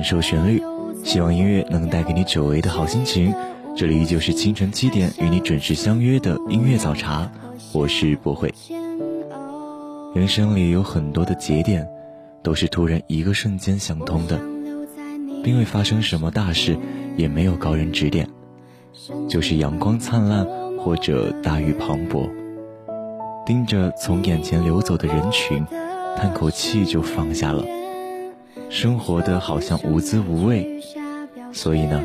感受旋律，希望音乐能带给你久违的好心情。这里依旧是清晨七点与你准时相约的音乐早茶，我是博慧。人生里有很多的节点，都是突然一个瞬间想通的，并未发生什么大事，也没有高人指点，就是阳光灿烂或者大雨磅礴，盯着从眼前流走的人群，叹口气就放下了。生活的好像无滋无味，所以呢，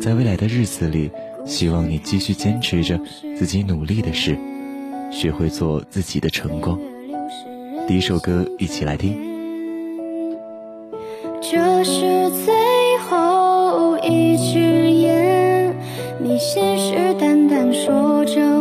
在未来的日子里，希望你继续坚持着自己努力的事，学会做自己的晨光。第一首歌，一起来听。这是最后一支烟，你信誓旦旦说着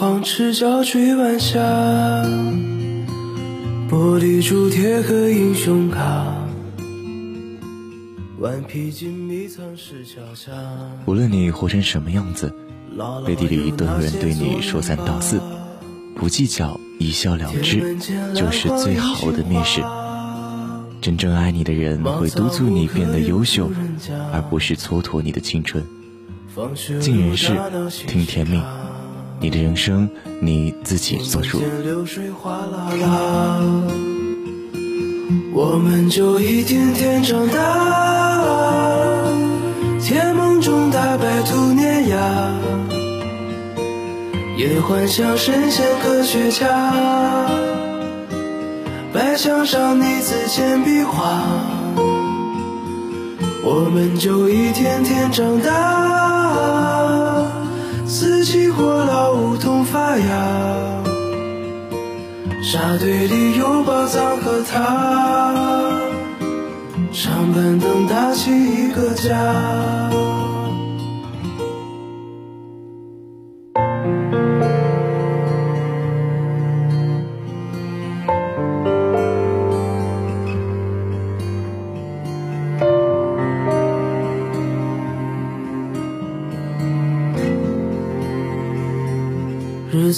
旁赤脚追晚霞，玻璃珠铁盒英雄卡，顽皮筋迷藏石桥下。无论你活成什么样子，背地里都有人对你说三道四，不计较，一笑了之，就是最好的面试。真正爱你的人会督促你变得优秀，而不是蹉跎你的青春。尽人事，听天命。你的人生你自己做主。我们就一天天长大，甜梦中大白兔碾压，也幻想神仙科学家。白墙上你字简笔画，我们就一天天长大。沙堆里有宝藏和他，长板凳搭起一个家。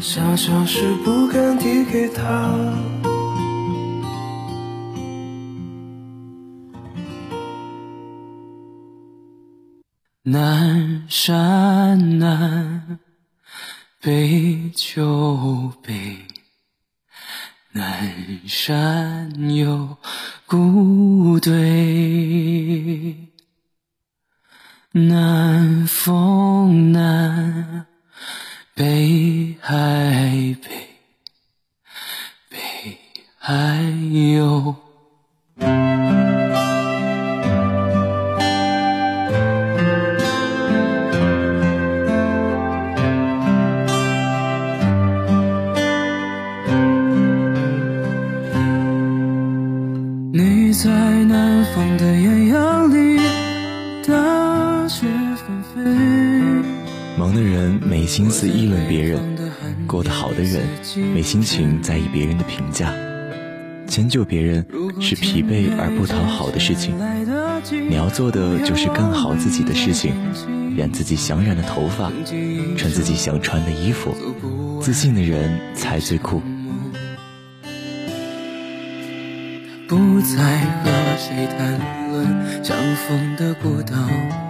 小小诗不敢递给他。南山南，北秋北。南山有古堆，南风南，北海北北海有。你在南方的艳阳忙的人没心思议论别人，过得好的人没心情在意别人的评价。迁就别人是疲惫而不讨好的事情，你要做的就是干好自己的事情，染自己想染的头发，穿自己想穿的衣服。自信的人才最酷。不再和谁谈论相逢的孤岛。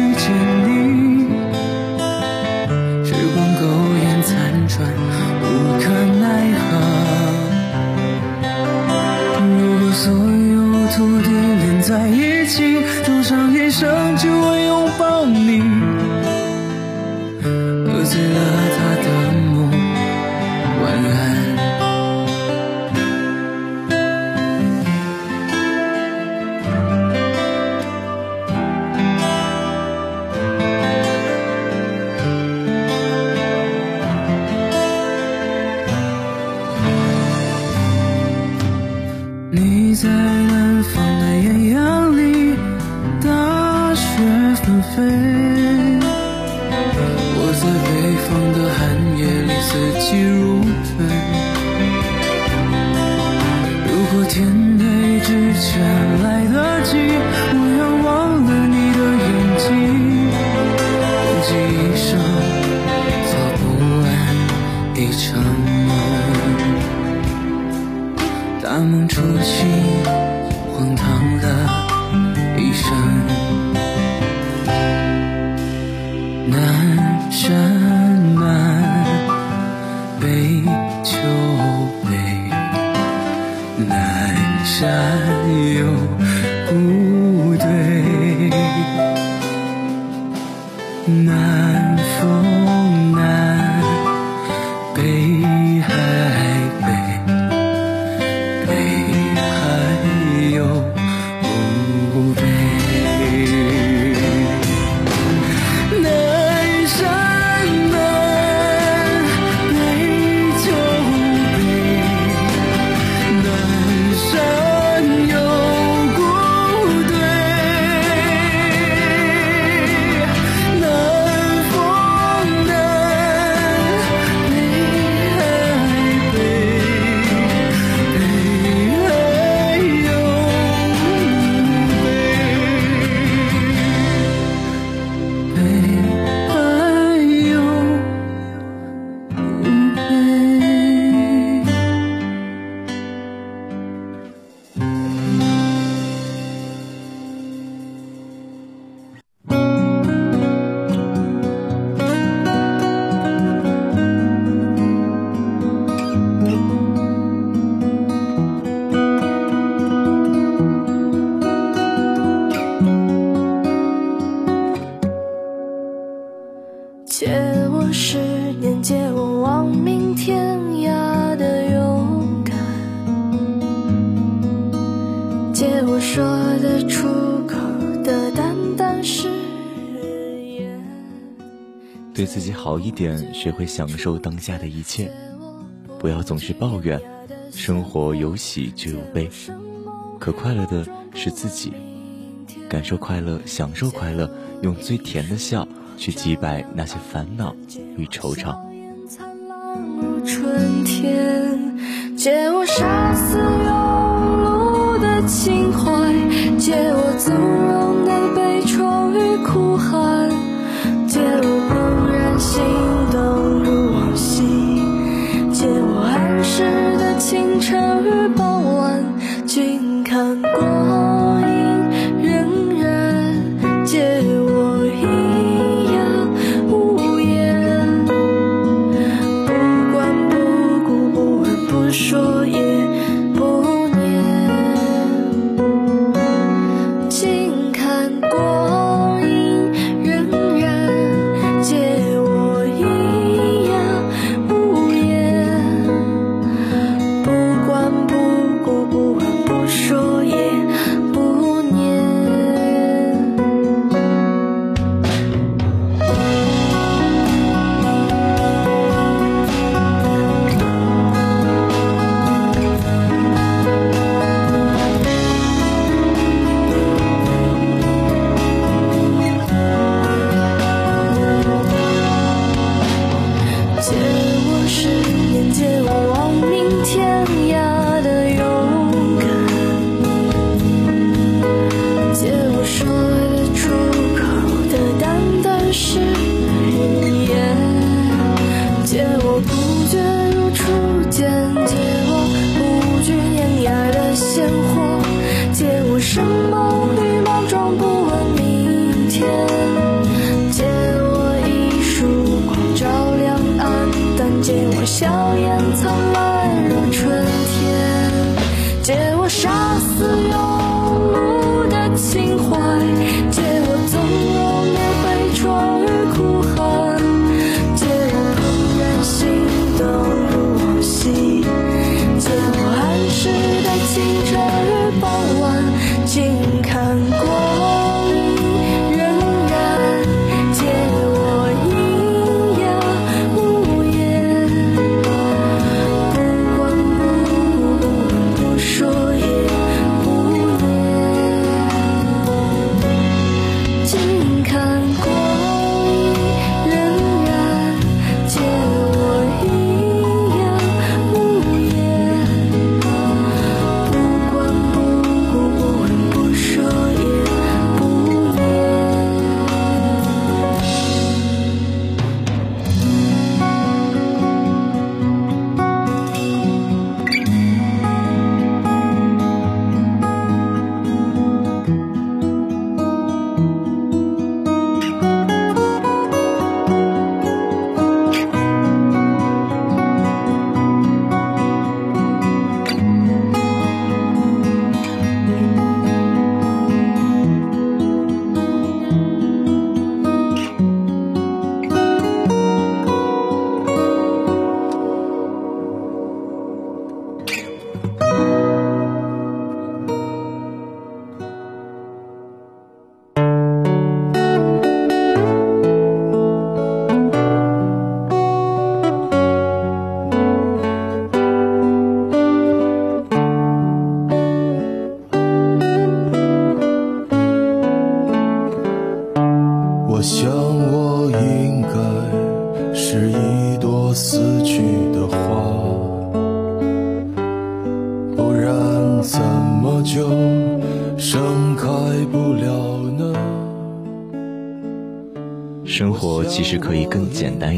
夜里，四季如春。如自己好一点，学会享受当下的一切，不要总是抱怨。生活有喜就有悲，可快乐的是自己。感受快乐，享受快乐，用最甜的笑去击败那些烦恼与惆怅。春天，借我杀死庸碌的情怀，借我纵容清晨。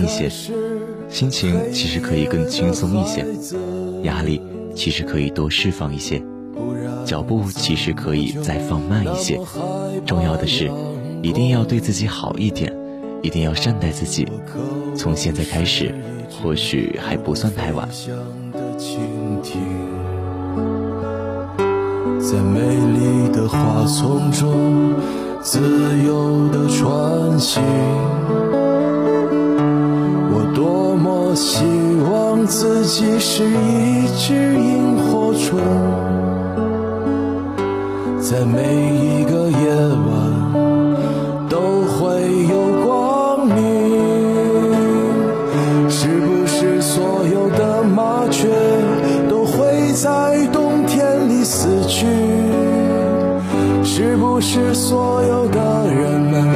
一些，心情其实可以更轻松一些，压力其实可以多释放一些，脚步其实可以再放慢一些。重要的是，一定要对自己好一点，一定要善待自己。从现在开始，或许还不算太晚。在美丽的花丛中自由的穿行。多么希望自己是一只萤火虫，在每一个夜晚都会有光明。是不是所有的麻雀都会在冬天里死去？是不是所有的人们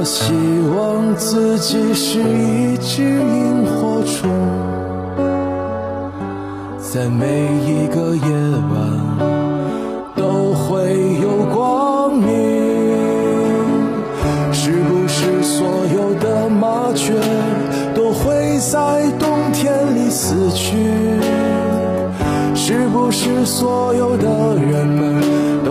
我希望自己是一只萤火虫，在每一个夜晚都会有光明。是不是所有的麻雀都会在冬天里死去？是不是所有的人们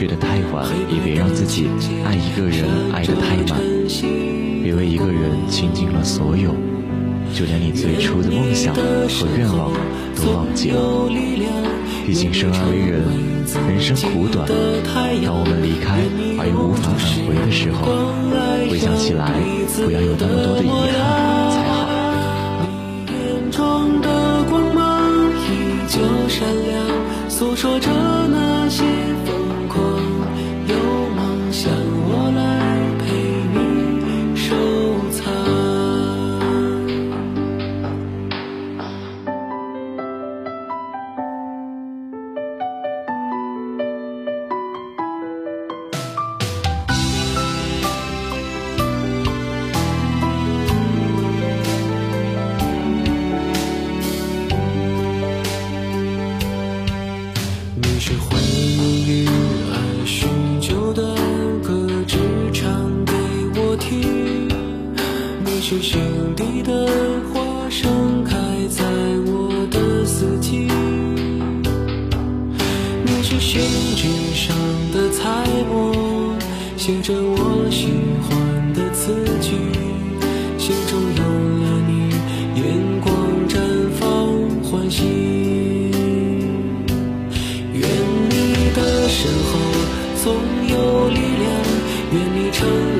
睡得太晚，也别让自己爱一个人爱得太满，别为一个人倾尽了所有，就连你最初的梦想和愿望都忘记了。毕竟生而为人，人生苦短，当我们离开而又无法返回的时候，回想起来，不要有那么多的遗憾才好。眼中的光芒依旧闪亮，诉说着那些愿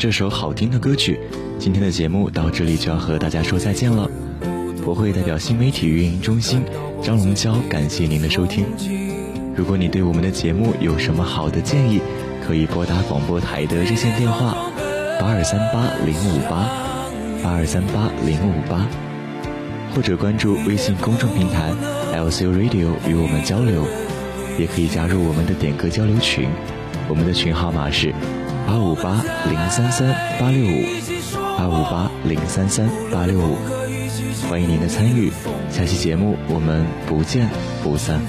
这首好听的歌曲，今天的节目到这里就要和大家说再见了。我会代表新媒体运营中心张龙娇感谢您的收听。如果你对我们的节目有什么好的建议，可以拨打广播台的热线电话八二三八零五八八二三八零五八，或者关注微信公众平台 LCU Radio 与我们交流，也可以加入我们的点歌交流群，我们的群号码是八五八零三三八六五八五八零三三八六五。欢迎您的参与，下期节目我们不见不散。